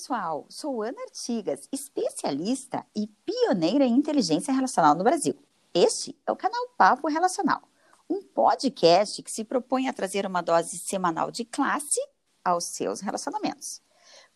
pessoal! Sou Ana Artigas, especialista e pioneira em inteligência relacional no Brasil. Este é o canal Papo Relacional, um podcast que se propõe a trazer uma dose semanal de classe aos seus relacionamentos.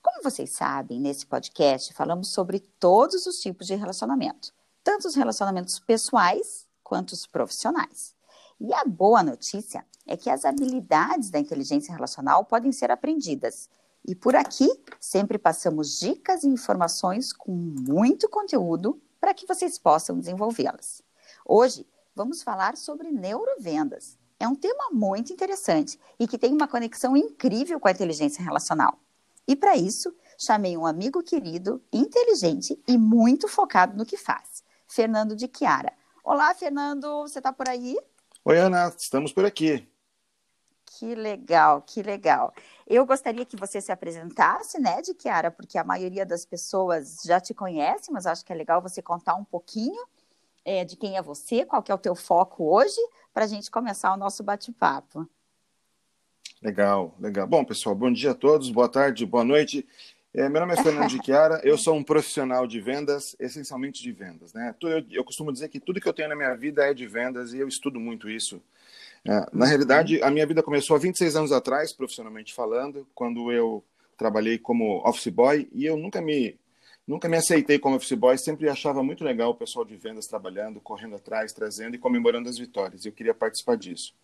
Como vocês sabem, nesse podcast falamos sobre todos os tipos de relacionamento, tanto os relacionamentos pessoais quanto os profissionais. E a boa notícia é que as habilidades da inteligência relacional podem ser aprendidas e por aqui sempre passamos dicas e informações com muito conteúdo para que vocês possam desenvolvê-las. Hoje vamos falar sobre neurovendas. É um tema muito interessante e que tem uma conexão incrível com a inteligência relacional. E para isso, chamei um amigo querido, inteligente e muito focado no que faz, Fernando de Chiara. Olá, Fernando, você está por aí? Oi, Ana, estamos por aqui. Que legal, que legal. Eu gostaria que você se apresentasse, né, de Kiara, porque a maioria das pessoas já te conhece, mas acho que é legal você contar um pouquinho é, de quem é você, qual que é o teu foco hoje, para a gente começar o nosso bate-papo. Legal, legal. Bom, pessoal, bom dia a todos, boa tarde, boa noite. É, meu nome é Fernando de Chiara, eu sou um profissional de vendas, essencialmente de vendas. Né? Eu, eu costumo dizer que tudo que eu tenho na minha vida é de vendas e eu estudo muito isso. É, na realidade, a minha vida começou há 26 anos atrás, profissionalmente falando, quando eu trabalhei como office boy e eu nunca me nunca me aceitei como office boy, sempre achava muito legal o pessoal de vendas trabalhando, correndo atrás, trazendo e comemorando as vitórias. Eu queria participar disso.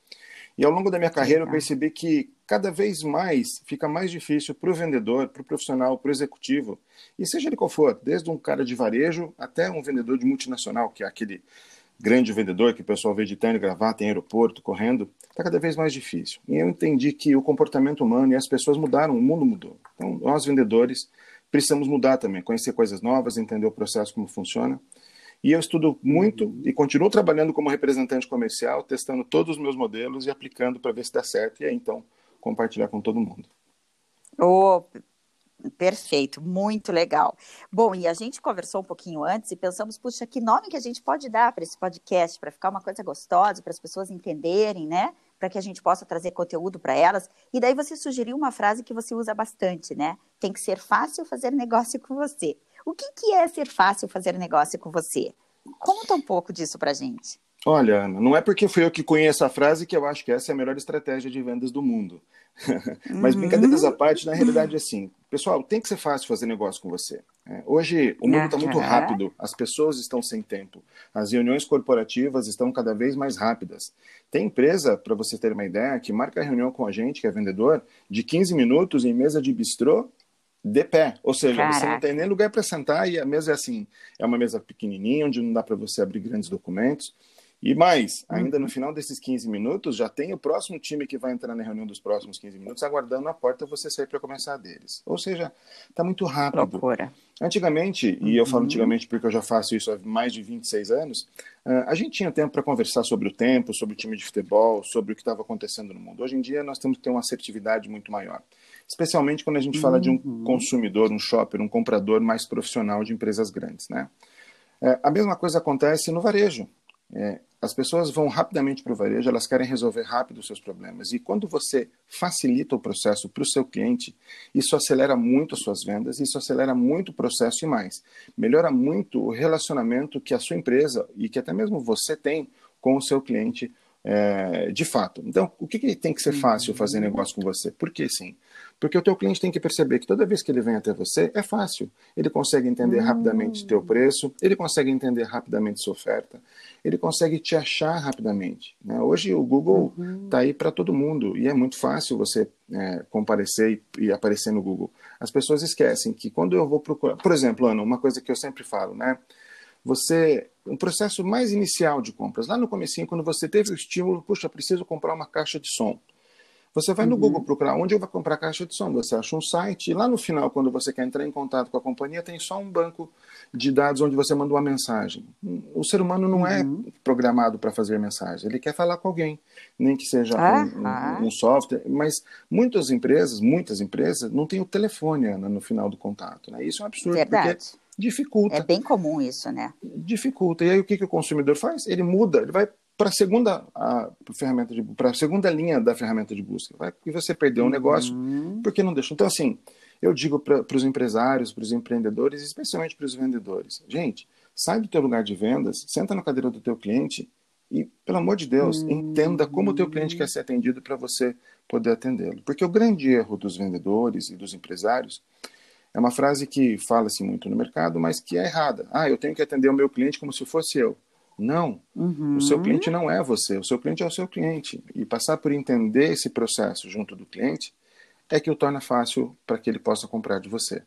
E ao longo da minha carreira eu percebi que cada vez mais fica mais difícil para o vendedor, para o profissional, para o executivo, e seja ele qual for, desde um cara de varejo até um vendedor de multinacional, que é aquele grande vendedor que o pessoal vê de terno e gravata em aeroporto, correndo, está cada vez mais difícil. E eu entendi que o comportamento humano e as pessoas mudaram, o mundo mudou. Então, nós vendedores precisamos mudar também, conhecer coisas novas, entender o processo como funciona. E eu estudo muito uhum. e continuo trabalhando como representante comercial, testando todos os meus modelos e aplicando para ver se dá certo e aí então compartilhar com todo mundo. Oh, Perfeito, muito legal. Bom, e a gente conversou um pouquinho antes e pensamos, puxa, que nome que a gente pode dar para esse podcast, para ficar uma coisa gostosa, para as pessoas entenderem, né? Para que a gente possa trazer conteúdo para elas. E daí você sugeriu uma frase que você usa bastante, né? Tem que ser fácil fazer negócio com você. O que, que é ser fácil fazer negócio com você? Conta um pouco disso para gente. Olha, Ana, não é porque fui eu que conheço a frase que eu acho que essa é a melhor estratégia de vendas do mundo. Mas uhum. brincadeiras à parte, na realidade, é assim, pessoal, tem que ser fácil fazer negócio com você. É, hoje o mundo está muito rápido, as pessoas estão sem tempo, as reuniões corporativas estão cada vez mais rápidas. Tem empresa, para você ter uma ideia, que marca a reunião com a gente, que é vendedor, de 15 minutos em mesa de bistrô de pé, ou seja, Caraca. você não tem nem lugar para sentar e a mesa é assim, é uma mesa pequenininha onde não dá para você abrir grandes documentos. E mais, ainda no uhum. final desses 15 minutos, já tem o próximo time que vai entrar na reunião dos próximos 15 minutos, aguardando a porta você sair para começar deles. Ou seja, está muito rápido. Loucura. Antigamente, e eu falo uhum. antigamente porque eu já faço isso há mais de 26 anos, ah, a gente tinha tempo para conversar sobre o tempo, sobre o time de futebol, sobre o que estava acontecendo no mundo. Hoje em dia, nós temos que ter uma assertividade muito maior. Especialmente quando a gente fala de um uhum. consumidor, um shopper, um comprador mais profissional de empresas grandes. Né? É, a mesma coisa acontece no varejo. É, as pessoas vão rapidamente para o varejo, elas querem resolver rápido os seus problemas. E quando você facilita o processo para o seu cliente, isso acelera muito as suas vendas, isso acelera muito o processo e mais. Melhora muito o relacionamento que a sua empresa e que até mesmo você tem com o seu cliente é, de fato. Então, o que, que tem que ser fácil fazer uhum. negócio com você? Por que sim? Porque o teu cliente tem que perceber que toda vez que ele vem até você, é fácil. Ele consegue entender uhum. rapidamente teu preço, ele consegue entender rapidamente sua oferta, ele consegue te achar rapidamente. Né? Hoje o Google está uhum. Tá aí para todo mundo e é muito fácil você é, comparecer e, e, aparecer no Google. As pessoas esquecem que quando eu vou procurar, por exemplo, Ana, uma coisa que eu sempre falo, né? Você, um processo mais inicial de compras, lá no comecinho, quando você teve o estímulo, puxa, preciso comprar uma caixa de som. Você vai no uhum. Google procurar onde eu vou comprar caixa de som. Você acha um site e lá no final, quando você quer entrar em contato com a companhia, tem só um banco de dados onde você manda uma mensagem. O ser humano não é uhum. é programado para fazer mensagem. Ele quer falar com alguém, nem que seja ah, um, ah. um, software. Mas muitas empresas, muitas empresas, não têm o telefone Ana, no final do contato. Né? Isso é um absurdo. Verdade. Porque dificulta. É bem comum isso, né? Dificulta. E aí o que, que o consumidor faz? Ele muda, ele vai para a segunda a ferramenta de para a segunda linha da ferramenta de busca vai você perdeu um negócio uhum. porque não deixa então assim Eu digo para os empresários, para os empreendedores, especialmente para os vendedores, gente, sai do teu lugar de vendas, senta na cadeira do teu cliente e, pelo amor de Deus, hum. entenda como o teu cliente quer ser atendido para você poder atendê-lo. Porque o grande erro dos vendedores e dos empresários é uma frase que fala-se muito no mercado, mas que é errada. Ah, eu tenho que atender o meu cliente como se fosse eu. Não. Uhum. O seu cliente não é você, o seu cliente é o seu cliente. E passar por entender esse processo junto do cliente é que o torna fácil para que ele possa comprar de você.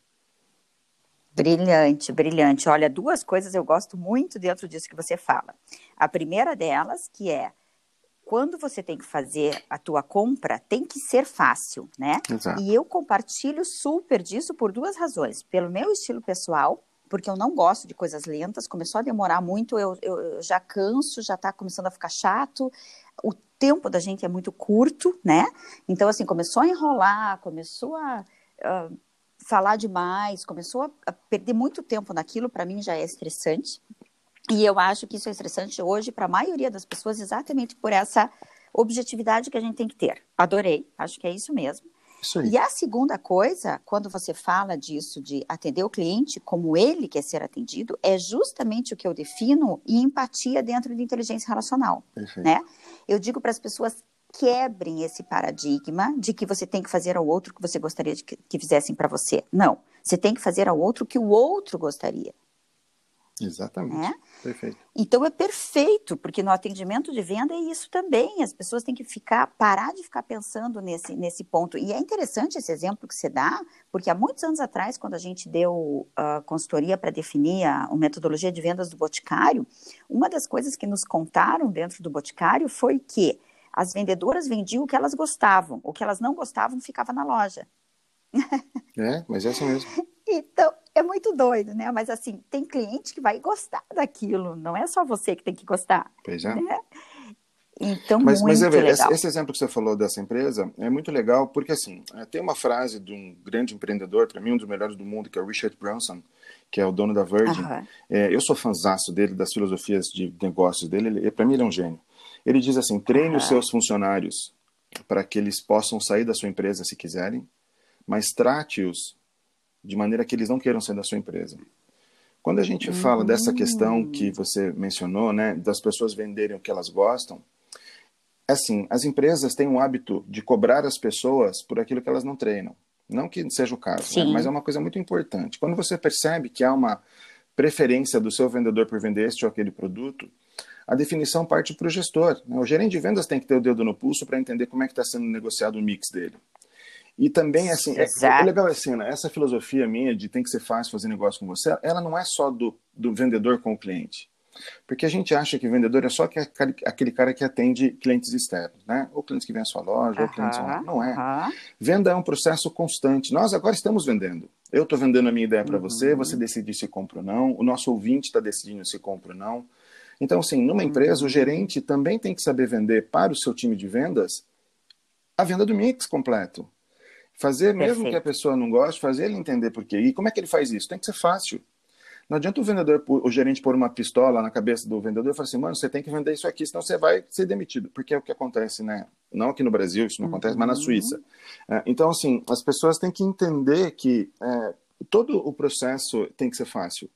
Brilhante, brilhante. Olha, duas coisas eu gosto muito dentro disso que você fala. A primeira delas, que é quando você tem que fazer a tua compra, tem que ser fácil, né? Exato. E eu compartilho super disso por duas razões. Pelo meu estilo pessoal, porque eu não gosto de coisas lentas, começou a demorar muito, eu, eu já canso, já está começando a ficar chato. O tempo da gente é muito curto, né? Então, assim, começou a enrolar, começou a uh, falar demais, começou a, perder muito tempo naquilo, para mim já é estressante. E eu acho que isso é estressante hoje para a maioria das pessoas, exatamente por essa objetividade que a gente tem que ter. Adorei, acho que é isso mesmo. Isso e a segunda coisa, quando você fala disso, de atender o cliente como ele quer ser atendido, é justamente o que eu defino em empatia dentro de inteligência relacional. Perfeito. Né? Eu digo para as pessoas quebrem esse paradigma de que você tem que fazer ao outro o que você gostaria de que, que fizessem para você. Não, você tem que fazer ao outro o que o outro gostaria. Exatamente. Né? Perfeito. Então é perfeito, porque no atendimento de venda é isso também. As pessoas têm que ficar, parar de ficar pensando nesse, nesse ponto. E é interessante esse exemplo que você dá, porque há muitos anos atrás, quando a gente deu a uh, consultoria para definir a, a metodologia de vendas do Boticário, uma das coisas que nos contaram dentro do Boticário foi que as vendedoras vendiam o que elas gostavam, o que elas não gostavam ficava na loja. É, mas é assim mesmo. Então, é muito doido, né? Mas assim, tem cliente que vai gostar daquilo, não é só você que tem que gostar. Pois é. Né? Então, mas, muito mas é, esse, esse, exemplo que você falou dessa empresa é muito legal, porque assim, é, tem uma frase de um grande empreendedor, para mim um dos melhores do mundo, que é o Richard Branson, que é o dono da Virgin. Uhum. É, eu sou fãzaço dele, das filosofias de negócios dele, para mim ele é um gênio. Ele diz assim, treine uhum. os seus funcionários para que eles possam sair da sua empresa se quiserem, mas trate-os de maneira que eles não queiram sair da sua empresa. Quando a gente fala dessa questão que você mencionou, né, das pessoas venderem o que elas gostam, assim, as empresas têm o hábito de cobrar as pessoas por aquilo que elas não treinam. Não que seja o caso, né, mas é uma coisa muito importante. Quando você percebe que há uma preferência do seu vendedor por vender este ou aquele produto, a definição parte para o gestor. Né? O gerente de vendas tem que ter o dedo no pulso para entender como é que está sendo negociado o mix dele. E também, assim, é, é, legal assim, né? essa filosofia minha de tem que ser fácil fazer negócio com você, ela não é só do, do vendedor com o cliente. Porque a gente acha que vendedor é só que aquele cara que atende clientes externos, né? Ou clientes que vêm à sua loja, ou clientes. Não é. Venda é um processo constante. Nós agora estamos vendendo. Eu estou vendendo a minha ideia para uhum. você, você decide se compra ou não, o nosso ouvinte está decidindo se compra ou não. Então, assim, numa empresa, o uhum. gerente também tem que saber vender para o seu time de vendas a venda do mix completo. Fazer, mesmo Perfeito. que a pessoa não goste, fazer ele entender por quê. E como é que ele faz isso? Tem que ser fácil. Não adianta o vendedor, o gerente pôr uma pistola na cabeça do vendedor e falar assim, mano, você tem que vender isso aqui, senão você vai ser demitido. Porque é o que acontece, né? Não aqui no Brasil, isso não uhum. acontece, mas na uhum. Suíça. É, então, assim, as pessoas têm que entender que é, todo o processo tem que ser fácil.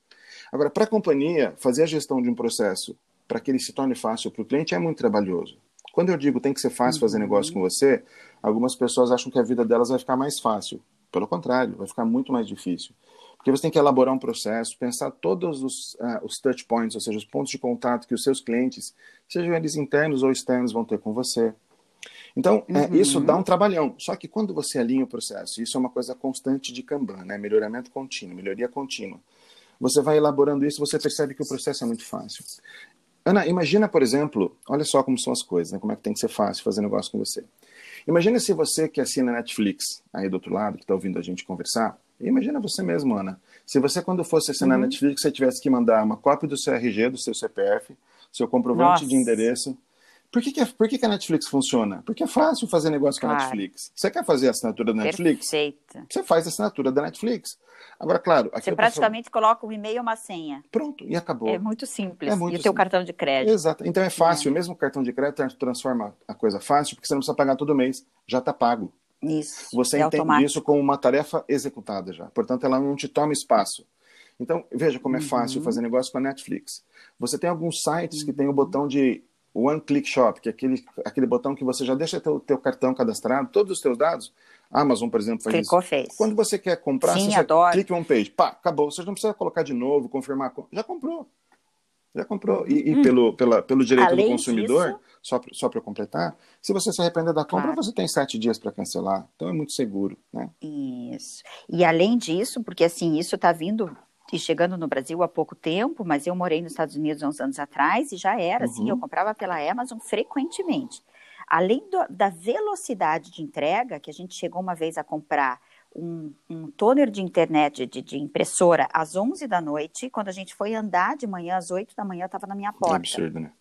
Agora, para a companhia, fazer a gestão de um processo para que ele se torne fácil para o cliente é muito trabalhoso. Quando eu digo tem que ser fácil fazer negócio com você, algumas pessoas acham que a vida delas vai ficar mais fácil. Pelo contrário, vai ficar muito mais difícil. Porque você tem que elaborar um processo, pensar todos os, uh, os touch points, ou seja, os pontos de contato que os seus clientes, sejam eles internos ou externos, vão ter com você. Então, é, uhum. é, isso dá um trabalhão. Só que quando você alinha o processo, isso é uma coisa constante de Kanban, né? melhoramento contínuo, melhoria contínua. Você vai elaborando isso, você percebe que o processo é muito fácil. Ana, imagina, por exemplo, olha só como são as coisas, né? como é que tem que ser fácil fazer negócio com você. Imagina se você que assina Netflix, aí do outro lado, que está ouvindo a gente conversar, imagina você mesmo, Ana. Se você, quando fosse assinar uhum. Netflix, você tivesse que mandar uma cópia do seu RG, do seu CPF, seu comprovante Nossa. de endereço, por que, que, por que, que a Netflix funciona? Porque é fácil fazer negócio claro. com a Netflix. Você quer fazer a assinatura da Netflix? Perfeito. Você faz a assinatura da Netflix. Agora, claro... Você praticamente coloca um e-mail e uma senha. Pronto, e acabou. É muito simples. É muito e o teu cartão de crédito. Exato. Então é fácil. É. Mesmo o cartão de crédito transforma a coisa fácil, porque você não precisa pagar todo mês. Já está pago. isso, você é entende automático. isso como uma tarefa executada já. Portanto, ela não te toma espaço. Então, veja como é fácil Uhum. fazer negócio com a Netflix. Você tem alguns sites que tem o botão de One Click Shop, que é aquele, aquele botão que você já deixa teu, teu cartão cadastrado, todos os teus dados. A Amazon, por exemplo, faz Clicou, isso. fez. Quando você quer comprar, Sim, você adoro. clica em one page, pá, acabou. Você não precisa colocar de novo, confirmar. Já comprou. Já comprou. E, e pelo, pela, pelo direito. Além do consumidor, disso- só para só para completar, se você se arrepender da compra, Claro. você tem sete dias para cancelar. Então é muito seguro. Né? Isso. E além disso, porque assim, isso está vindo e chegando no Brasil há pouco tempo, mas eu morei nos Estados Unidos há uns anos atrás e já era assim, Uhum. eu comprava pela Amazon frequentemente. Além do- da velocidade de entrega, que a gente chegou uma vez a comprar um, um toner de internet, de, de impressora, às 11 da noite, quando a gente foi andar de manhã, às 8 da manhã, estava na minha É porta. absurdo, né?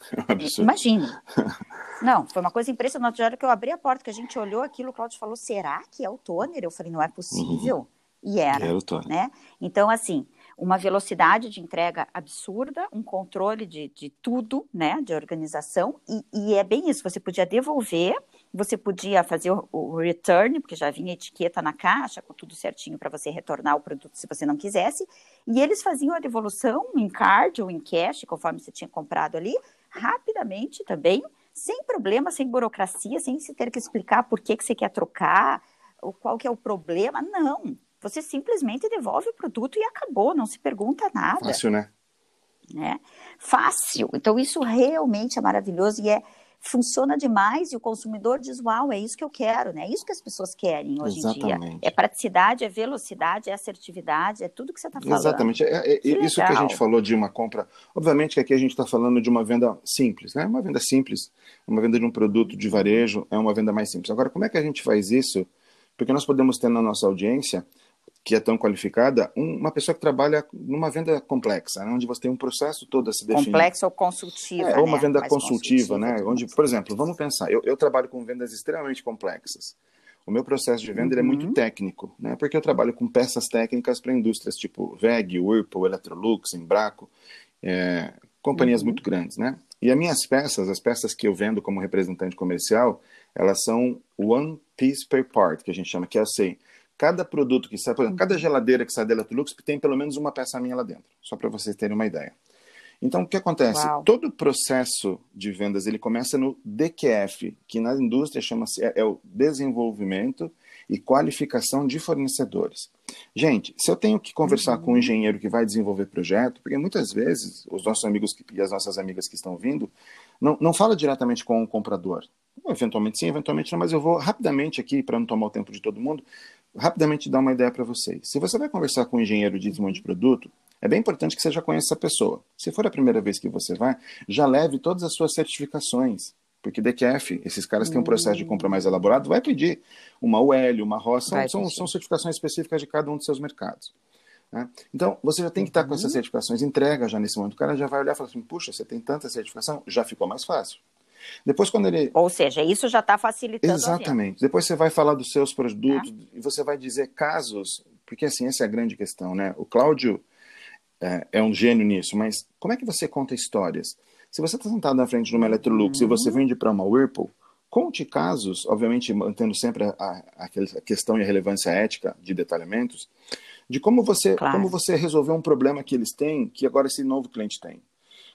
É. Imagine. Não, foi uma coisa impressionante. Na hora que eu abri a porta, que a gente olhou aquilo, o Claudio falou: será que é o toner? Eu falei: não é possível. E era. Era o Tony. Né? Então, assim, uma velocidade de entrega absurda, um controle de, de tudo, né? De organização. E, e é bem isso: você podia devolver, você podia fazer o, o return, porque já vinha etiqueta na caixa, com tudo certinho para você retornar o produto se você não quisesse. E eles faziam a devolução em card ou em cash, conforme você tinha comprado ali, rapidamente também, sem problema, sem burocracia, sem se ter que explicar por que, que você quer trocar, ou qual que é o problema. Não. Você simplesmente devolve o produto e acabou, não se pergunta nada. Fácil, né? Né? Fácil. Então, isso realmente é maravilhoso e é, funciona demais, e o consumidor diz, uau, é isso que eu quero, né? É isso que as pessoas querem hoje em dia. Exatamente. É praticidade, é velocidade, é assertividade, é tudo que você está falando. Exatamente. É, é, Que isso que a gente falou de uma compra. Obviamente que aqui a gente está falando de uma venda simples, né? Uma venda simples, uma venda de um produto de varejo, é uma venda mais simples. Agora, como é que a gente faz isso? Porque nós podemos ter na nossa audiência, que é tão qualificada, um- uma pessoa que trabalha numa venda complexa, né? onde você tem um processo todo a se definir. Complexo ou consultiva, É, ou uma né? venda Mais consultiva, né? consultiva. Onde, por exemplo, vamos pensar, eu, eu trabalho com vendas extremamente complexas. O meu processo de venda ele é muito Uhum. técnico, né? Porque eu trabalho com peças técnicas para indústrias tipo VEG, Whirlpool, Electrolux, Embraco, é, companhias Uhum. muito grandes, né? E as minhas peças, as peças que eu vendo como representante comercial, elas são one piece per part, que a gente chama, que é assim, cada produto que sai, por exemplo, Uhum. cada geladeira que sai da Electrolux tem pelo menos uma peça minha lá dentro, só para vocês terem uma ideia. Então, o que acontece? Uau. Todo o processo de vendas ele começa no DQF, que na indústria chama-se é, é o desenvolvimento e qualificação de fornecedores. Gente, se eu tenho que conversar com um engenheiro que vai desenvolver projeto, porque muitas vezes os nossos amigos que- e as nossas amigas que estão vindo não, não fala diretamente com o comprador. Eventualmente sim, eventualmente não, mas eu vou rapidamente aqui, para não tomar o tempo de todo mundo, rapidamente dar uma ideia para vocês. Se você vai conversar com um engenheiro de desenvolvimento de produto, é bem importante que você já conheça essa pessoa. Se for a primeira vez que você vai, já leve todas as suas certificações. Porque DQF, esses caras têm um processo de compra mais elaborado, vai pedir uma UL, uma ROS, são, são, certificações específicas de cada um dos seus mercados. né? Então, você já tem que estar com essas certificações entrega já nesse momento. O cara já vai olhar e falar assim, puxa, você tem tanta certificação, já ficou mais fácil. Depois, quando ele Ou seja, isso já está facilitando. Exatamente. Depois você vai falar dos seus produtos e você vai dizer casos, porque assim, essa é a grande questão, né? O Cláudio é, é um gênio nisso, mas como é que você conta histórias? Se você está sentado na frente de uma Electrolux e você vende para uma Whirlpool, conte casos, obviamente mantendo sempre a, a, a questão e a relevância ética de detalhamentos, de como você, Claro. como você resolveu um problema que eles têm, que agora esse novo cliente tem.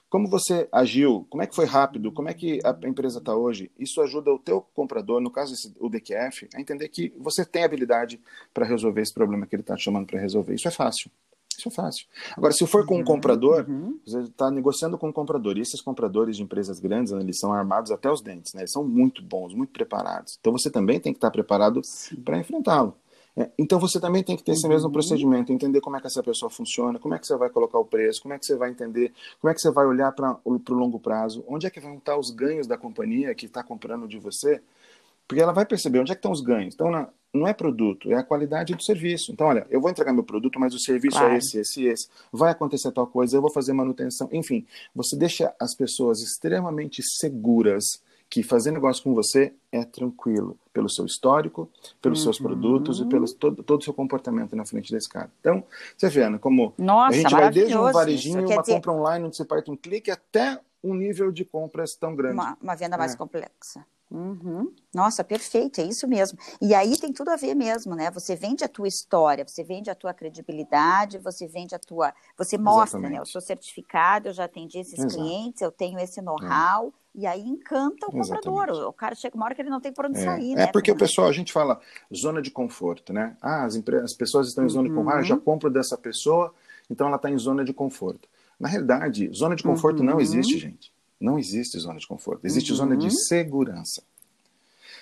Como você agiu? Como é que foi rápido? Como é que a empresa está hoje? Isso ajuda o teu comprador, no caso esse, o DQF, a entender que você tem habilidade para resolver esse problema que ele está te chamando para resolver. Isso é fácil. Isso é fácil. Agora, se for com um comprador, uhum. você está negociando com um comprador. E esses compradores de empresas grandes, né, eles são armados até os dentes. Né? Eles são muito bons, muito preparados. Então, você também tem que estar preparado para enfrentá-lo. É, então você também tem que ter esse Uhum. mesmo procedimento, entender como é que essa pessoa funciona, como é que você vai colocar o preço, como é que você vai entender, como é que você vai olhar para o longo prazo, onde é que vão estar os ganhos da companhia que está comprando de você, porque ela vai perceber onde é que estão os ganhos. Então na, não é produto, é a qualidade do serviço. Então olha, eu vou entregar meu produto, mas o serviço Claro. é esse, esse, esse. Vai acontecer tal coisa, eu vou fazer manutenção. Enfim, você deixa as pessoas extremamente seguras que fazer negócio com você é tranquilo, pelo seu histórico, pelos seus Uhum. produtos e pelo todo, todo o seu comportamento na frente desse cara. Então, você vê, Ana, como Nossa, a gente vai desde um varejinho, uma dizer, compra online onde você parte um clique, até um nível de compras tão grande. Uma, uma venda mais é. complexa. Uhum. Nossa, perfeito, é isso mesmo. E aí tem tudo a ver mesmo, né? Você vende a tua história, você vende a tua credibilidade, você vende a tua. Você mostra, Exatamente. né? Eu sou certificado, eu já atendi esses Exato. clientes, eu tenho esse know-how. É. E aí encanta o Exatamente. comprador. O cara chega uma hora que ele não tem por onde é. sair, é né? Porque o pessoal, a gente fala zona de conforto, né? Ah, as, as pessoas estão em zona uhum. de conforto, ah, já uhum. compro dessa pessoa, então ela está em zona de conforto. Na realidade, zona de conforto uhum. não existe, gente. Não existe zona de conforto. Existe uhum. zona de segurança.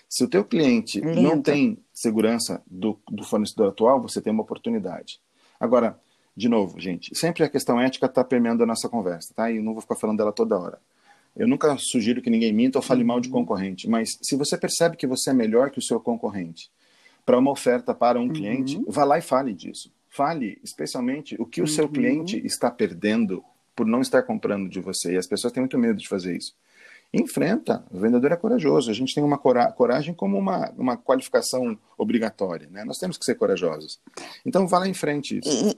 Se o teu cliente Lindo. não tem segurança do, do fornecedor atual, você tem uma oportunidade. Agora, de novo, gente, sempre a questão ética está permeando a nossa conversa, tá? E não vou ficar falando dela toda hora. Eu nunca sugiro que ninguém minta ou fale mal de uhum. concorrente, mas se você percebe que você é melhor que o seu concorrente para uma oferta para um uhum. cliente, vá lá e fale disso. Fale especialmente o que o seu uhum. cliente está perdendo por não estar comprando de você. E as pessoas têm muito medo de fazer isso. Enfrenta, o vendedor é corajoso. A gente tem uma cora coragem como uma, uma qualificação obrigatória. Né? Nós temos que ser corajosos. Então, vá lá em frente. E,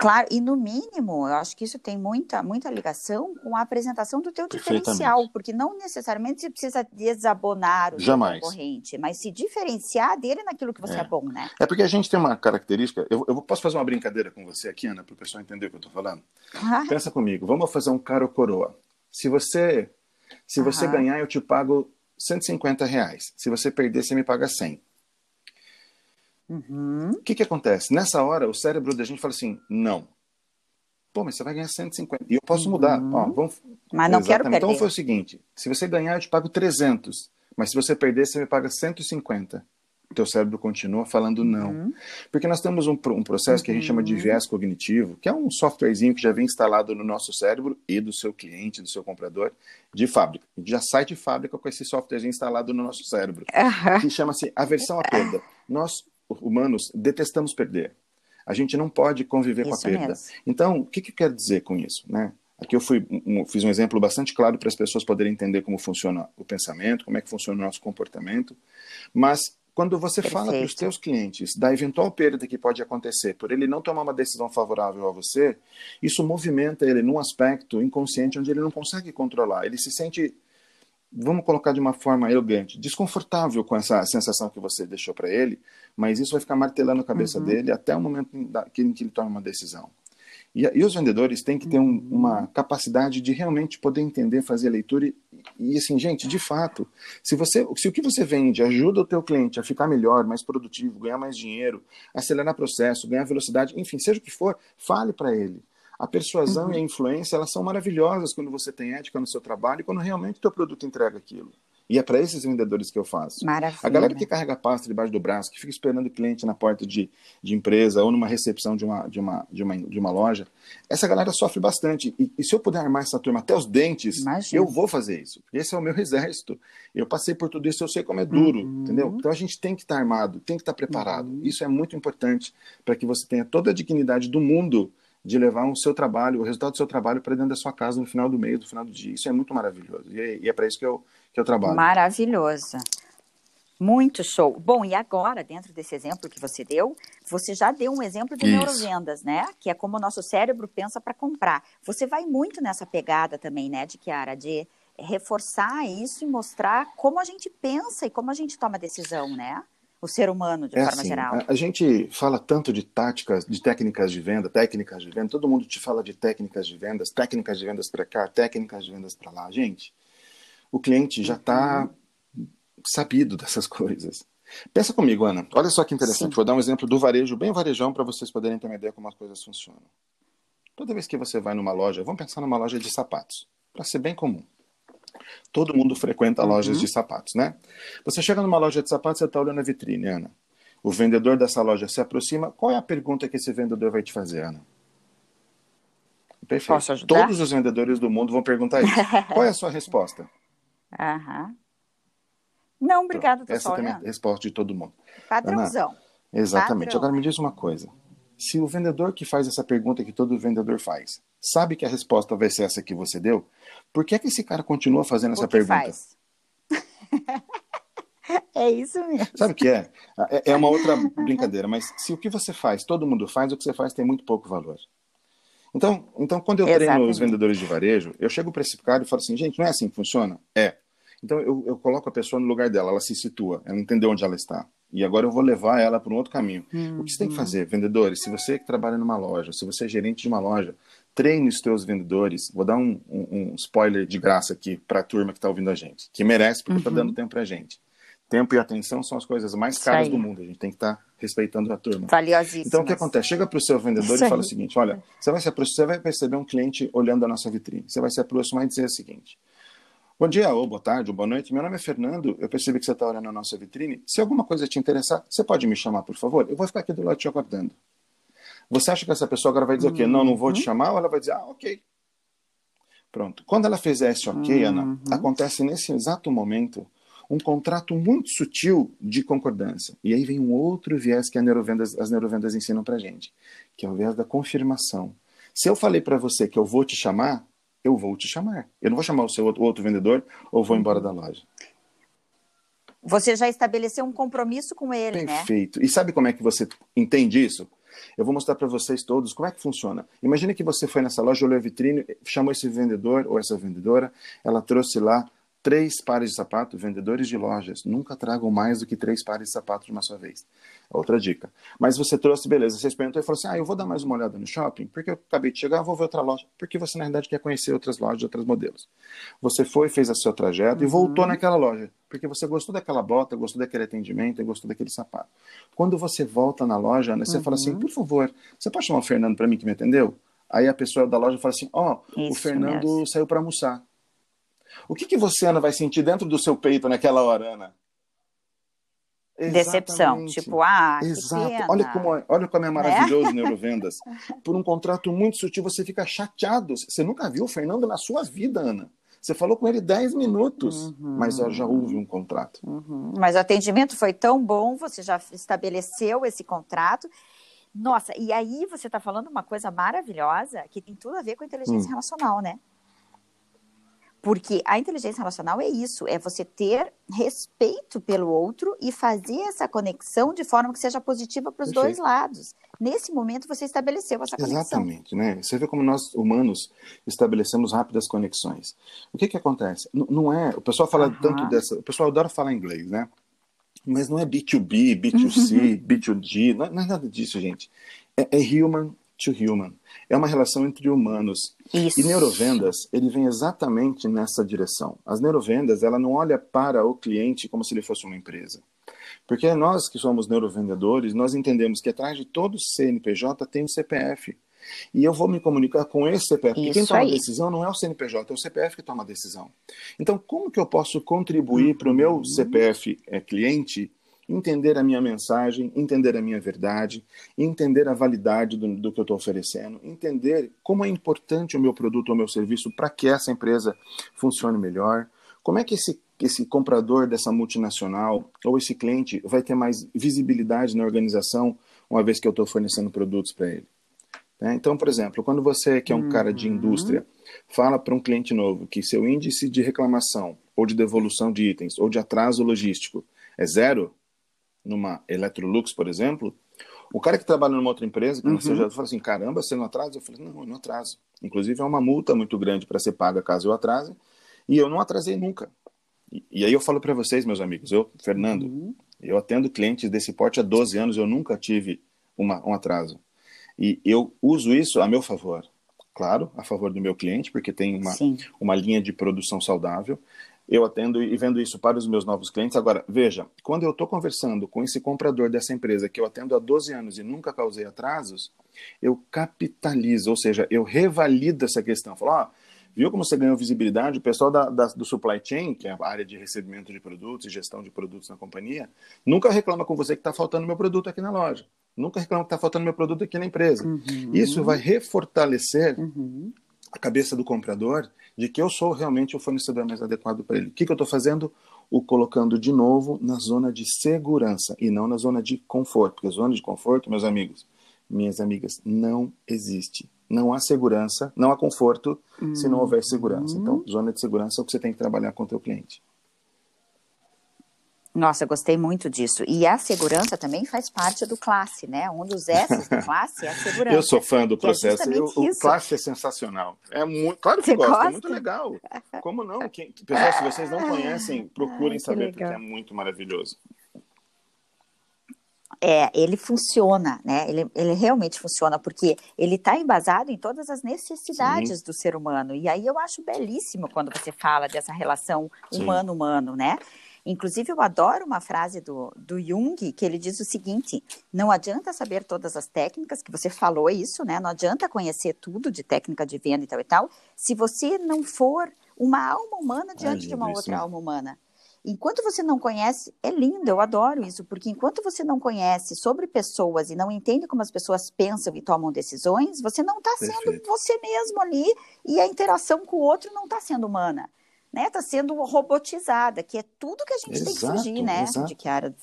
Claro, e no mínimo, eu acho que isso tem muita, muita ligação com a apresentação do teu diferencial, porque não necessariamente você precisa desabonar o Jamais. concorrente, mas se diferenciar dele naquilo que você é, é bom, né? É porque a gente tem uma característica, eu, eu posso fazer uma brincadeira com você aqui, Ana, para o pessoal entender o que eu estou falando? Ah. Pensa comigo, vamos fazer um caro coroa. Se você, se você ganhar, eu te pago 150 reais. Se você perder, você me paga 100. Uhum. O que, que acontece? Nessa hora, o cérebro da gente fala assim: não. Pô, mas você vai ganhar 150. E eu posso uhum. mudar. Ó, vamos... Mas não Exatamente. quero perder. Então foi o seguinte: se você ganhar, eu te pago 300. Mas se você perder, você me paga 150. O teu cérebro continua falando não. Uhum. Porque nós temos um, um processo que a gente chama de uhum. viés cognitivo, que é um softwarezinho que já vem instalado no nosso cérebro e do seu cliente, do seu comprador, de fábrica. A gente já sai de fábrica com esse softwarezinho instalado no nosso cérebro, que chama-se aversão à perda. Nós humanos detestamos perder. A gente não pode conviver isso com a perda. Mesmo. Então, o que, que eu quero dizer com isso? Né? Aqui eu fui, um, fiz um exemplo bastante claro para as pessoas poderem entender como funciona o pensamento, como é que funciona o nosso comportamento. Mas quando você Perfeito. fala para os teus clientes da eventual perda que pode acontecer por ele não tomar uma decisão favorável a você, isso movimenta ele num aspecto inconsciente onde ele não consegue controlar. Ele se sente vamos colocar de uma forma elegante, desconfortável com essa sensação que você deixou para ele, mas isso vai ficar martelando a cabeça uhum. dele até o momento em que, ele toma uma decisão. E, e, os vendedores têm que ter um, uhum. uma capacidade de realmente poder entender, fazer a leitura e, e, assim, gente, de fato, se você, se o que você vende ajuda o teu cliente a ficar melhor, mais produtivo, ganhar mais dinheiro, acelerar processo, ganhar velocidade, enfim, seja o que for, fale para ele. A persuasão uhum. e a influência, elas são maravilhosas quando você tem ética no seu trabalho e quando realmente o teu produto entrega aquilo. E é para esses vendedores que eu faço. Maravilha. A galera que carrega pasta debaixo do braço, que fica esperando o cliente na porta de, de empresa ou numa recepção de uma, de, uma, de, uma, de uma loja, essa galera sofre bastante. E, e se eu puder armar essa turma até os dentes, Imagina. eu vou fazer isso. Esse é o meu exército. Eu passei por tudo isso, eu sei como é duro, uhum. entendeu? Então a gente tem que estar armado, tem que estar preparado. Uhum. Isso é muito importante para que você tenha toda a dignidade do mundo de levar o seu trabalho, o resultado do seu trabalho para dentro da sua casa no final do mês, no final do dia. Isso é muito maravilhoso. E é, e é para isso que eu, que eu trabalho. Maravilhoso. Muito show. Bom, e agora, dentro desse exemplo que você deu, você já deu um exemplo de isso. neurovendas, né? Que é como o nosso cérebro pensa para comprar. Você vai muito nessa pegada também, né, de Kiara, de reforçar isso e mostrar como a gente pensa e como a gente toma decisão, né? O ser humano de é forma assim, geral? A, a, gente fala tanto de táticas, de técnicas de venda, técnicas de venda, todo mundo te fala de técnicas de vendas, técnicas de vendas para cá, técnicas de vendas para lá. Gente, o cliente já está uhum. sabido dessas coisas. Pensa comigo, Ana. Olha só que interessante. Sim. Vou dar um exemplo do varejo, bem varejão, para vocês poderem ter uma ideia como as coisas funcionam. Toda vez que você vai numa loja, vamos pensar numa loja de sapatos, para ser bem comum. Todo mundo frequenta uhum. lojas de sapatos, né? Você chega numa loja de sapatos, você está olhando a vitrine, Ana. O vendedor dessa loja se aproxima. Qual é a pergunta que esse vendedor vai te fazer, Ana? Perfeito. Posso ajudar? Todos os vendedores do mundo vão perguntar isso. Qual é a sua resposta? Aham. Não, obrigado, Essa também é a resposta de todo mundo. Padrãozão. Ana, exatamente. Padrão. Agora me diz uma coisa. Se o vendedor que faz essa pergunta que todo vendedor faz, sabe que a resposta vai ser essa que você deu, por que, é que esse cara continua fazendo essa pergunta? Faz. é isso mesmo. Sabe o que é? é? É uma outra brincadeira, mas se o que você faz, todo mundo faz, o que você faz tem muito pouco valor. Então, então quando eu Exatamente. treino os vendedores de varejo, eu chego para esse cara e falo assim, gente, não é assim que funciona? É. Então eu, eu coloco a pessoa no lugar dela, ela se situa, ela entendeu onde ela está. E agora eu vou levar ela para um outro caminho. Uhum. O que você tem que fazer, vendedores? Se você que trabalha numa loja, se você é gerente de uma loja, treine os seus vendedores. Vou dar um, um, um spoiler de graça aqui para a turma que está ouvindo a gente, que merece porque está uhum. dando tempo para a gente. Tempo e atenção são as coisas mais caras do mundo. A gente tem que estar tá respeitando a turma. Valiosíssimo. Então, o que acontece? Chega para o seu vendedor Isso e fala aí. o seguinte: olha, você vai, se você vai perceber um cliente olhando a nossa vitrine. Você vai se aproximar e dizer o seguinte: Bom dia, ou boa tarde, ou boa noite. Meu nome é Fernando. Eu percebi que você está olhando a nossa vitrine. Se alguma coisa te interessar, você pode me chamar, por favor? Eu vou ficar aqui do lado te aguardando. Você acha que essa pessoa agora vai dizer uhum. o quê? Não, não vou te uhum. chamar? Ou ela vai dizer, ah, ok. Pronto. Quando ela fizer esse ok, uhum. Ana, acontece nesse exato momento um contrato muito sutil de concordância. E aí vem um outro viés que neurovendas, as neurovendas ensinam para gente, que é o viés da confirmação. Se eu falei para você que eu vou te chamar, eu vou te chamar. Eu não vou chamar o seu outro, outro vendedor ou vou embora da loja. Você já estabeleceu um compromisso com ele, Perfeito. né? Perfeito. E sabe como é que você entende isso? Eu vou mostrar para vocês todos como é que funciona. Imagine que você foi nessa loja, olhou a vitrine, chamou esse vendedor ou essa vendedora, ela trouxe lá três pares de sapato, vendedores de lojas, nunca tragam mais do que três pares de sapato de uma só vez. Outra dica. Mas você trouxe, beleza, você experimentou e falou assim, ah, eu vou dar mais uma olhada no shopping, porque eu acabei de chegar, vou ver outra loja, porque você na verdade quer conhecer outras lojas, outros modelos. Você foi, fez o seu trajeto uhum. e voltou naquela loja, porque você gostou daquela bota, gostou daquele atendimento gostou daquele sapato. Quando você volta na loja, né, você uhum. fala assim, por favor, você pode chamar o Fernando para mim que me atendeu? Aí a pessoa da loja fala assim, ó, oh, o Fernando mesmo. saiu para almoçar. O que, que você, Ana, vai sentir dentro do seu peito naquela hora, Ana? Decepção. Tipo, ah, Exato. Olha como, é, olha como é maravilhoso né? neurovendas. Por um contrato muito sutil, você fica chateado. Você nunca viu o Fernando na sua vida, Ana. Você falou com ele 10 minutos, uhum. mas já houve um contrato. Uhum. Mas o atendimento foi tão bom, você já estabeleceu esse contrato. Nossa, e aí você está falando uma coisa maravilhosa que tem tudo a ver com a inteligência hum. relacional, né? Porque a inteligência relacional é isso, é você ter respeito pelo outro e fazer essa conexão de forma que seja positiva para os dois lados. Nesse momento você estabeleceu essa conexão. Exatamente, né? Você vê como nós humanos estabelecemos rápidas conexões. O que que acontece? N não é, o pessoal fala uhum. tanto dessa, o pessoal adora falar inglês, né? Mas não é B2B, B2C, B2G, não é, não é nada disso, gente. É, é human to human. É uma relação entre humanos. Isso. E neurovendas, ele vem exatamente nessa direção. As neurovendas, ela não olha para o cliente como se ele fosse uma empresa. Porque nós que somos neurovendedores, nós entendemos que atrás de todo CNPJ tem um CPF. E eu vou me comunicar com esse CPF. Porque quem toma a decisão não é o CNPJ, é o CPF que toma a decisão. Então, como que eu posso contribuir para o meu CPF é, cliente entender a minha mensagem, entender a minha verdade, entender a validade do, do que eu estou oferecendo, entender como é importante o meu produto ou o meu serviço para que essa empresa funcione melhor, como é que esse, esse comprador dessa multinacional ou esse cliente vai ter mais visibilidade na organização uma vez que eu estou fornecendo produtos para ele. Né? Então, por exemplo, quando você, que é um uhum. cara de uhum. indústria, fala para um cliente novo que seu índice de reclamação ou de devolução de itens ou de atraso logístico é zero, numa Electrolux, por exemplo, o cara que trabalha numa outra empresa, que uhum. não seja, fala assim, caramba, você não atrasa? Eu falei, não, eu não atraso. Inclusive é uma multa muito grande para ser paga caso eu atrase, e eu não atrasei nunca. E, e aí eu falo para vocês, meus amigos, eu, Fernando, uhum. eu atendo clientes desse porte há 12 anos, eu nunca tive uma, um atraso. E eu uso isso a meu favor. Claro, a favor do meu cliente, porque tem uma, uma linha de produção saudável, eu atendo e vendo isso para os meus novos clientes. Agora, veja, quando eu estou conversando com esse comprador dessa empresa que eu atendo há 12 anos e nunca causei atrasos, eu capitalizo, ou seja, eu revalido essa questão. Falo, ó, viu como você ganhou visibilidade? O pessoal da, da, do supply chain, que é a área de recebimento de produtos e gestão de produtos na companhia, nunca reclama com você que está faltando meu produto aqui na loja. Nunca reclama que está faltando meu produto aqui na empresa. Uhum. Isso vai refortalecer uhum. a cabeça do comprador de que eu sou realmente o fornecedor mais adequado para ele. O que, que eu estou fazendo? O colocando de novo na zona de segurança e não na zona de conforto. Porque zona de conforto, meus amigos, minhas amigas, não existe. Não há segurança, não há conforto uhum. se não houver segurança. Então, zona de segurança é o que você tem que trabalhar com o teu cliente. Nossa, gostei muito disso. E a segurança também faz parte do classe, né? Um dos S do classe é a segurança. Eu sou fã do é processo. É o classe é sensacional. É muito, claro que Você gosto, gosta? é muito legal. Como não? Quem, pessoal, se vocês não conhecem, procurem Ai, saber, legal. porque é muito maravilhoso. É, ele funciona, né? Ele, ele realmente funciona, porque ele está embasado em todas as necessidades Sim. do ser humano. E aí eu acho belíssimo quando você fala dessa relação humano-humano, né? Inclusive, eu adoro uma frase do, do Jung, que ele diz o seguinte: não adianta saber todas as técnicas, que você falou isso, né? Não adianta conhecer tudo de técnica de venda e tal e tal, se você não for uma alma humana diante de uma outra alma humana. Enquanto você não conhece, é lindo, eu adoro isso, porque enquanto você não conhece sobre pessoas e não entende como as pessoas pensam e tomam decisões, você não está sendo você mesmo ali e a interação com o outro não está sendo humana. Né, está sendo robotizada, que é tudo que a gente exato, tem que fugir, né, exato. de Chiara?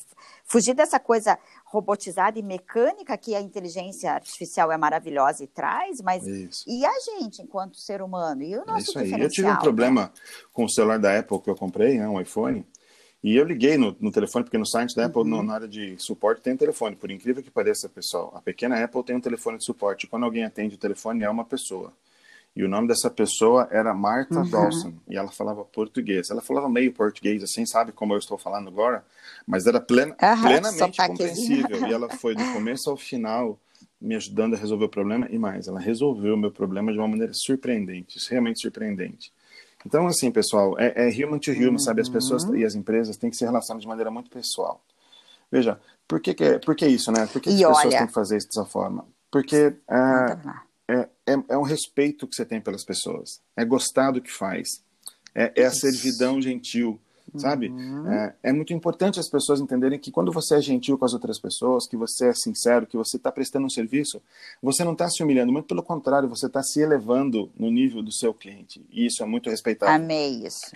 Fugir dessa coisa robotizada e mecânica que a inteligência artificial é maravilhosa e traz, mas isso. e a gente enquanto ser humano e o nosso é isso aí. Eu tive um problema né? com o celular da Apple que eu comprei, né, um iPhone, e eu liguei no, no telefone porque no site da Apple, uhum. na área de suporte tem um telefone. Por incrível que pareça, pessoal, a pequena Apple tem um telefone de suporte. Quando alguém atende o telefone é uma pessoa. E o nome dessa pessoa era Martha uhum. Dawson. E ela falava português. Ela falava meio português, assim, sabe como eu estou falando agora? Mas era plena, uhum, plenamente compreensível. e ela foi do começo ao final me ajudando a resolver o problema. E mais, ela resolveu o meu problema de uma maneira surpreendente. Realmente surpreendente. Então, assim, pessoal, é, é human to human, uhum. sabe? As pessoas uhum. e as empresas têm que se relacionar de maneira muito pessoal. Veja, por que, que, é, por que isso, né? Por que, que as olha... pessoas têm que fazer isso dessa forma? Porque... Uh, é, é, um respeito que você tem pelas pessoas, é gostar do que faz, é, é a servidão gentil, sabe? Uhum. É, é, muito importante as pessoas entenderem que quando você é gentil com as outras pessoas, que você é sincero, que você está prestando um serviço, você não está se humilhando, muito pelo contrário, você está se elevando no nível do seu cliente. E isso é muito respeitável. Amei isso.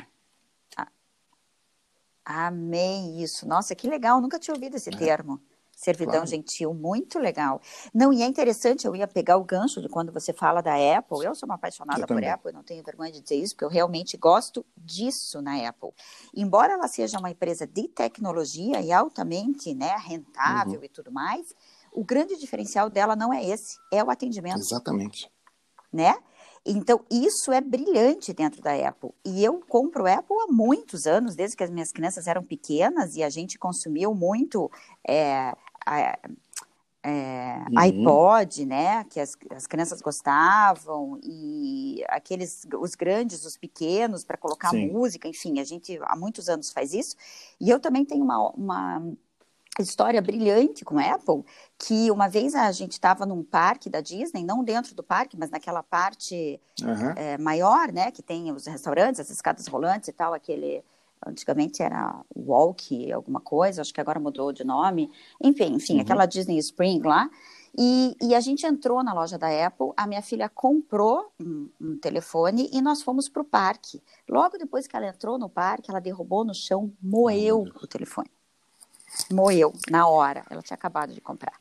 Amei isso. Nossa, que legal, nunca tinha ouvido esse é. termo. Servidão claro. gentil, muito legal. Não, e é interessante, eu ia pegar o gancho de quando você fala da Apple. Eu sou uma apaixonada por Apple, não tenho vergonha de dizer isso, porque eu realmente gosto disso na Apple. Embora ela seja uma empresa de tecnologia e altamente né, rentável uhum. e tudo mais, o grande diferencial dela não é esse, é o atendimento. Exatamente. Né? Então, isso é brilhante dentro da Apple. E eu compro Apple há muitos anos, desde que as minhas crianças eram pequenas e a gente consumiu muito é, é, uhum. iPod, né, que as, as crianças gostavam, e aqueles, os grandes, os pequenos, para colocar Sim. música, enfim, a gente há muitos anos faz isso. E eu também tenho uma, uma história brilhante com Apple, que uma vez a gente estava num parque da Disney, não dentro do parque, mas naquela parte uhum. é, maior, né, que tem os restaurantes, as escadas rolantes e tal, aquele antigamente era Walk, alguma coisa, acho que agora mudou de nome. Enfim, enfim, uhum. aquela Disney Spring lá. E, e, a gente entrou na loja da Apple, a minha filha comprou um, um telefone e nós fomos para o parque. Logo depois que ela entrou no parque, ela derrubou no chão, moeu o telefone. Moeu, na hora. Ela tinha acabado de comprar.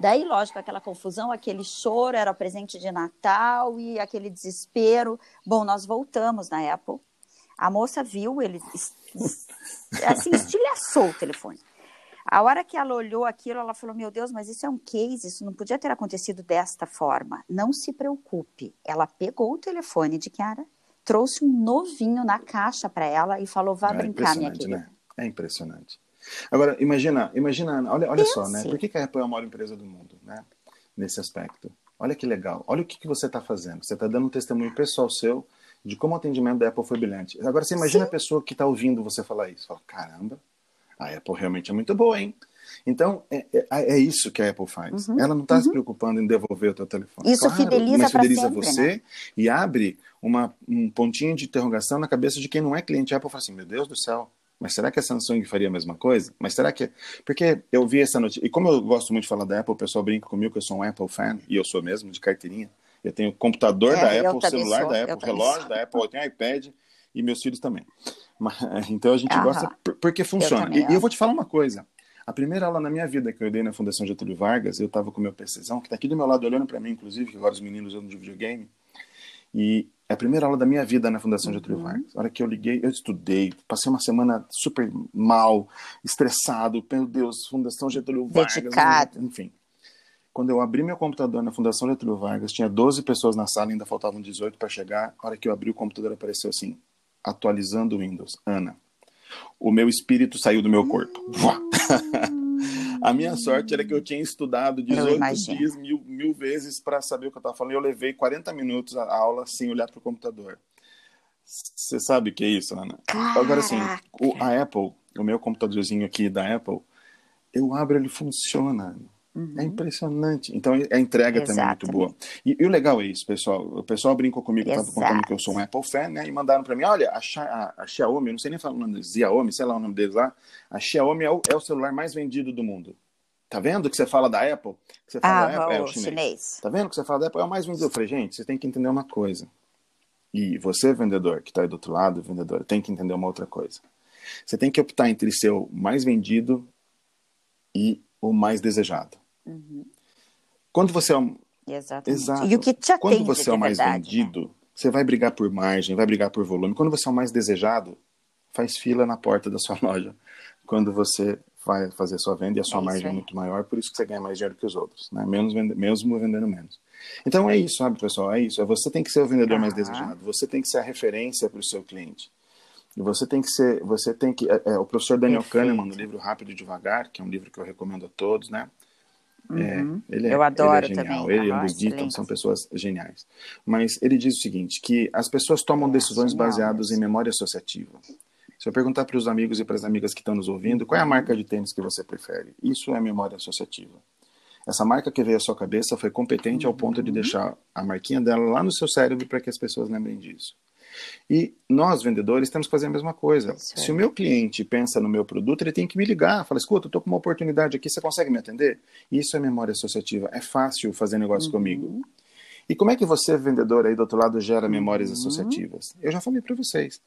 Daí, lógico, aquela confusão, aquele choro, era presente de Natal e aquele desespero. Bom, nós voltamos na Apple a moça viu, ele assim, estilhaçou o telefone. A hora que ela olhou aquilo, ela falou: Meu Deus, mas isso é um case, isso não podia ter acontecido desta forma. Não se preocupe. Ela pegou o telefone de Kiara, trouxe um novinho na caixa para ela e falou: Vá é brincar, minha querida. Né? É impressionante. Agora, imagina, imagina, olha, olha só, né? Por que, que a Apple é a maior empresa do mundo, né? Nesse aspecto. Olha que legal. Olha o que, que você está fazendo. Você está dando um testemunho pessoal seu de como o atendimento da Apple foi brilhante. Agora, você imagina Sim. a pessoa que está ouvindo você falar isso. Fala, caramba, a Apple realmente é muito boa, hein? Então, é, é, é isso que a Apple faz. Uhum, Ela não está uhum. se preocupando em devolver o teu telefone. Isso claro, fideliza mas fideliza sempre, você né? e abre uma, um pontinho de interrogação na cabeça de quem não é cliente Apple. Fala assim, meu Deus do céu, mas será que a Samsung faria a mesma coisa? Mas será que... Porque eu vi essa notícia... E como eu gosto muito de falar da Apple, o pessoal brinca comigo que eu sou um Apple fan, e eu sou mesmo, de carteirinha. Eu tenho computador é, da Apple, celular sou, da Apple, relógio da Apple, eu tenho iPad e meus filhos também. Mas, então a gente Aham. gosta porque funciona. Eu e, eu vou te falar uma coisa. A primeira aula na minha vida que eu dei na Fundação Getúlio Vargas, eu estava com meu PCzão, que está aqui do meu lado olhando para mim, inclusive, que agora os meninos usam de videogame. E a primeira aula da minha vida na Fundação Getúlio uhum. Vargas. A hora que eu liguei, eu estudei, passei uma semana super mal, estressado, meu Deus, Fundação Getúlio Vargas. Dedicado. Enfim. Quando eu abri meu computador na Fundação Getúlio Vargas, tinha 12 pessoas na sala, ainda faltavam 18 para chegar. A hora que eu abri o computador, apareceu assim: atualizando o Windows. Ana, o meu espírito saiu do meu corpo. a minha sorte era que eu tinha estudado 18 dias mil, mil vezes para saber o que eu estava falando. E eu levei 40 minutos a aula sem olhar para o computador. Você sabe o que é isso, Ana? Caraca. Agora, assim, o, a Apple, o meu computadorzinho aqui da Apple, eu abro, ele funciona. É uhum. É impressionante. Então a entrega também é muito boa. E, e, o legal é isso, pessoal. O pessoal brincou comigo, estava contando que eu sou um Apple fan, né? E mandaram para mim: olha, a, a, a, Xiaomi, eu não sei nem falar o nome Xiaomi, sei lá o nome deles lá. A Xiaomi é o, é o celular mais vendido do mundo. Tá vendo que você fala da Apple? Que você fala ah, da Apple, é o chinês. chinês. Tá vendo que você fala da Apple é o mais vendido? Eu falei, gente, você tem que entender uma coisa. E você, vendedor, que está aí do outro lado, vendedor, tem que entender uma outra coisa. Você tem que optar entre ser o mais vendido e o mais desejado. Uhum. Quando você é um. Exatamente. Exato. E o que te Quando você é o mais verdade, vendido, né? você vai brigar por margem, vai brigar por volume. Quando você é o mais desejado, faz fila na porta da sua loja. Quando você vai fazer sua venda e a sua é margem é muito maior, por isso que você ganha mais dinheiro que os outros, né? Menos vende, mesmo vendendo menos. Então é isso, sabe, pessoal? É isso. É você tem que ser o vendedor mais desejado. Você tem que ser a referência para o seu cliente. E você tem que ser, você tem que, é, é, o professor Daniel Perfeito. Kahneman, no livro Rápido e Devagar, que é um livro que eu recomendo a todos, né? Uhum. É, ele é, eu adoro ele é genial. também. Ele e o Buss são pessoas geniais. Mas ele diz o seguinte, que as pessoas tomam é, decisões genial, baseadas em memória associativa. Se eu perguntar para os amigos e para as amigas que estão nos ouvindo, qual é a marca de tênis que você prefere? Isso é memória associativa. Essa marca que veio à sua cabeça foi competente ao ponto de uhum. deixar a marquinha dela lá no seu cérebro para que as pessoas lembrem disso. E nós, vendedores, temos que fazer a mesma coisa. Se o meu cliente pensa no meu produto, ele tem que me ligar, fala, escuta, eu estou com uma oportunidade aqui, você consegue me atender? Isso é memória associativa, é fácil fazer negócio uhum. comigo. E como é que você, vendedor aí do outro lado, gera memórias uhum. associativas? Eu já falei para vocês.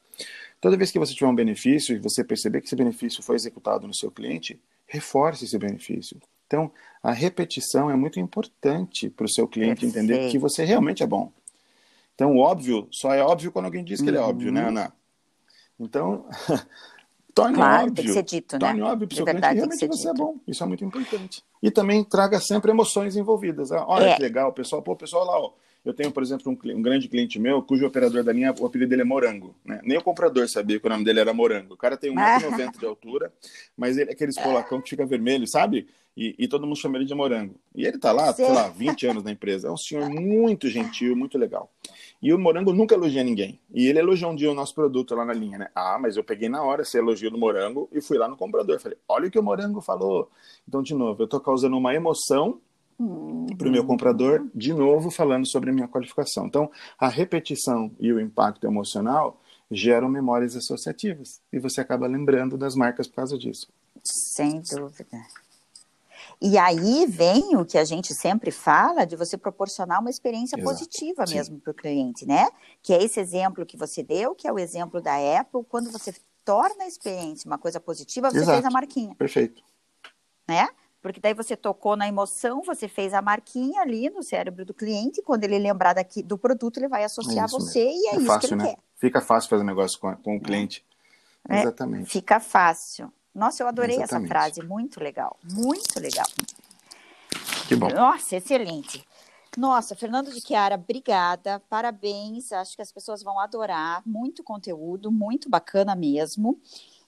Toda vez que você tiver um benefício e você perceber que esse benefício foi executado no seu cliente, reforce esse benefício. Então, a repetição é muito importante para o seu cliente Perfeito. entender que você realmente é bom. Então, óbvio só é óbvio quando alguém diz que uhum. ele é óbvio, né, uhum. Ana? Então, torne claro, óbvio. Tem que ser dito, torne né? óbvio para o seu cliente que realmente você dito. é bom. Isso é muito importante. E também traga sempre emoções envolvidas. Ah, olha é. que legal, pessoal. Pô, pessoal lá, ó, eu tenho, por exemplo, um, um, grande cliente meu, cujo operador da linha, o apelido dele é Morango. Né? Nem o comprador sabia que o nome dele era Morango. O cara tem 1,90m de altura, mas ele é aqueles polacão que fica vermelho, sabe? E, e, todo mundo chama ele de Morango. E ele tá lá, Sim. sei lá, 20 anos na empresa. É um senhor muito gentil, muito legal. E o Morango nunca elogia ninguém. E ele elogiou um dia o nosso produto lá na linha, né? Ah, mas eu peguei na hora esse elogio do Morango e fui lá no comprador. Falei, olha o que o Morango falou. Então, de novo, eu tô causando uma emoção para o meu comprador, de novo falando sobre a minha qualificação. Então, a repetição e o impacto emocional geram memórias associativas e você acaba lembrando das marcas por causa disso. Sem dúvida. E aí vem o que a gente sempre fala de você proporcionar uma experiência Exato. positiva Sim. mesmo para o cliente, né? Que é esse exemplo que você deu, que é o exemplo da Apple, quando você torna a experiência uma coisa positiva, você Exato. fez a marquinha. Perfeito. Né? Porque daí você tocou na emoção, você fez a marquinha ali no cérebro do cliente, quando ele lembrar daqui do produto, ele vai associar é você mesmo. e é, é isso fácil, que ele né? quer. Fica fácil fazer negócio com, com o cliente. É, Exatamente. Fica fácil. Nossa, eu adorei Exatamente. essa frase, muito legal, muito legal. Que bom. Nossa, excelente. Nossa, Fernando de Chiara, obrigada, parabéns. Acho que as pessoas vão adorar. Muito conteúdo, muito bacana mesmo.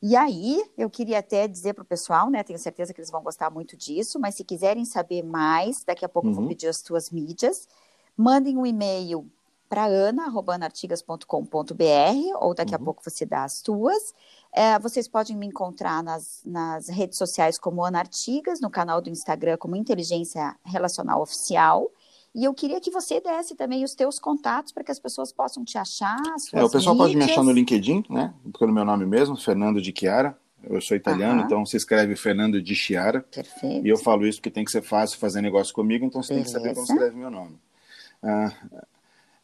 E aí, eu queria até dizer para o pessoal, né? Tenho certeza que eles vão gostar muito disso, mas se quiserem saber mais, daqui a pouco uhum. eu vou uhum. pedir as tuas mídias. Mandem um e-mail para ana.anartigas.com.br ou daqui uhum. a pouco você dá as tuas. É, vocês podem me encontrar nas, nas redes sociais como Ana Artigas, no canal do Instagram como Inteligência Relacional Oficial. E eu queria que você desse também os teus contatos para que as pessoas possam te achar. é, o pessoal mídias. pode me achar no LinkedIn, né? Pelo meu nome mesmo, Fernando de Chiara. Eu sou italiano, então se escreve Fernando de Chiara. Perfeito. E eu falo isso porque tem que ser fácil fazer negócio comigo, então você Beleza. tem que saber como escreve meu nome. Ah,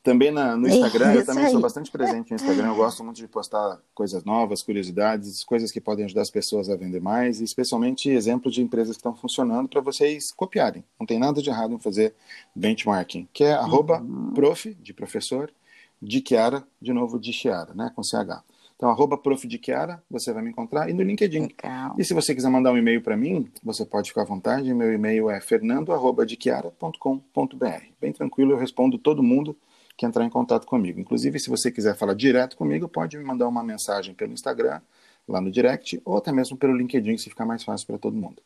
também na, no Instagram, eu também aí. sou bastante presente no Instagram. Eu gosto muito de postar coisas novas, curiosidades, coisas que podem ajudar as pessoas a vender mais, e especialmente exemplos de empresas que estão funcionando para vocês copiarem. Não tem nada de errado em fazer benchmarking, que é uhum. prof, de professor, de Chiara, de novo de Chiara, né, com CH. Então, arroba prof de Chiara, você vai me encontrar, e no LinkedIn. Legal. E se você quiser mandar um e-mail para mim, você pode ficar à vontade, meu e-mail é fernando.dechiara.com.br. Bem tranquilo, eu respondo todo mundo que entrar em contato comigo. Inclusive, se você quiser falar direto comigo, pode me mandar uma mensagem pelo Instagram, lá no direct, ou até mesmo pelo LinkedIn, se ficar mais fácil para todo mundo.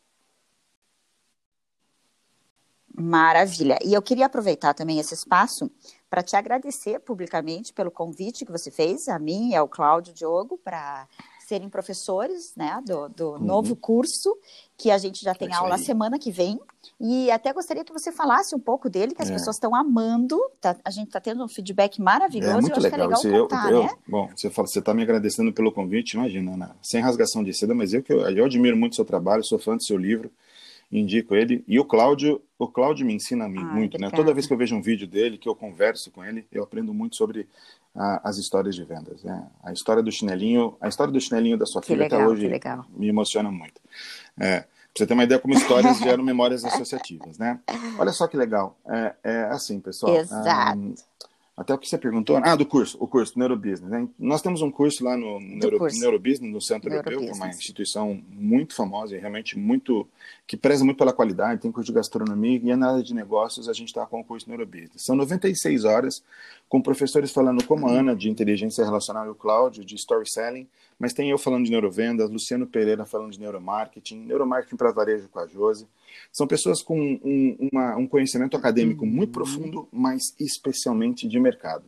Maravilha. E eu queria aproveitar também esse espaço para te agradecer publicamente pelo convite que você fez a mim e ao Cláudio Diogo para serem professores né, do, do uhum. novo curso, que a gente já tem é aula aí. semana que vem. E até gostaria que você falasse um pouco dele, que as é. pessoas estão amando. Tá, a gente está tendo um feedback maravilhoso. É muito eu legal. é legal contar, eu, né? Bom, você fala, você está me agradecendo pelo convite, imagina, né? sem rasgação de seda, mas eu que eu, eu admiro muito o seu trabalho, sou fã do seu livro indico ele. E o Cláudio, o Cláudio me ensina muito, né? Toda vez que eu vejo um vídeo dele, que eu converso com ele, eu aprendo muito sobre a, as histórias de vendas. Né? A história do chinelinho, a história do chinelinho da sua que filha legal, até hoje me emociona muito. É, pra você ter uma ideia como histórias geram memórias associativas, né? Olha só que legal. É, é assim, pessoal. Exato. Um, até o que você perguntou. Ah, do curso, o curso Neurobusiness. Né? Nós temos um curso lá no Neuro, Neurobusiness, no Centro Europeu, que é uma instituição muito famosa e realmente muito. que preza muito pela qualidade, tem curso de gastronomia e área de negócios a gente está com o curso Neurobusiness. São 96 horas com professores falando como a Ana, de inteligência relacional, e o Cláudio, de storytelling, mas tem eu falando de neurovendas, Luciano Pereira falando de neuromarketing, neuromarketing para varejo com a Josi. São pessoas com um, uma, um conhecimento acadêmico muito uhum. profundo, mas especialmente de mercado.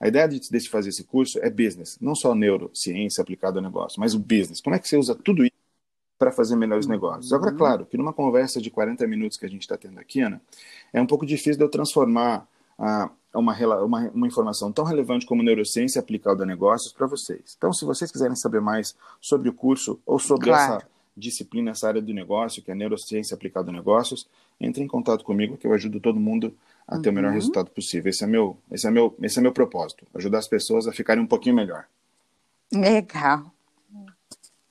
A ideia de, de fazer esse curso é business, não só neurociência aplicada ao negócio, mas o business. Como é que você usa tudo isso para fazer melhores negócios? Agora, uhum. claro, que numa conversa de 40 minutos que a gente está tendo aqui, Ana, é um pouco difícil de eu transformar a, uma, uma, uma, informação tão relevante como neurociência aplicada a negócios para vocês. Então, se vocês quiserem saber mais sobre o curso ou sobre claro. essa disciplina, essa área do negócio, que é neurociência aplicada a negócios, entre em contato comigo que eu ajudo todo mundo a ter uhum. o melhor uhum. resultado possível. Esse é meu, esse é meu, esse é meu propósito, ajudar as pessoas a ficarem um pouquinho melhor. Legal.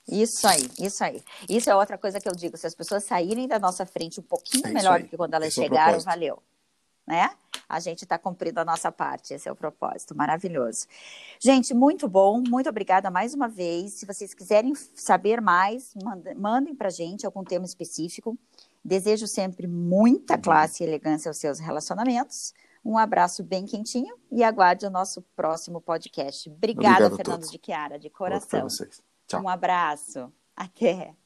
Isso aí, isso aí. Isso é outra coisa que eu digo, se as pessoas saírem da nossa frente um pouquinho é melhor do que quando elas esse chegaram, é valeu né? A gente está cumprindo a nossa parte, esse é o propósito, maravilhoso. Gente, muito bom, muito obrigada mais uma vez. Se vocês quiserem saber mais, mandem para a gente algum tema específico. Desejo sempre muita classe e elegância aos seus relacionamentos. Um abraço bem quentinho e aguarde o nosso próximo podcast. Obrigada, Obrigado Fernando de Chiara, de coração. Um abraço. Até.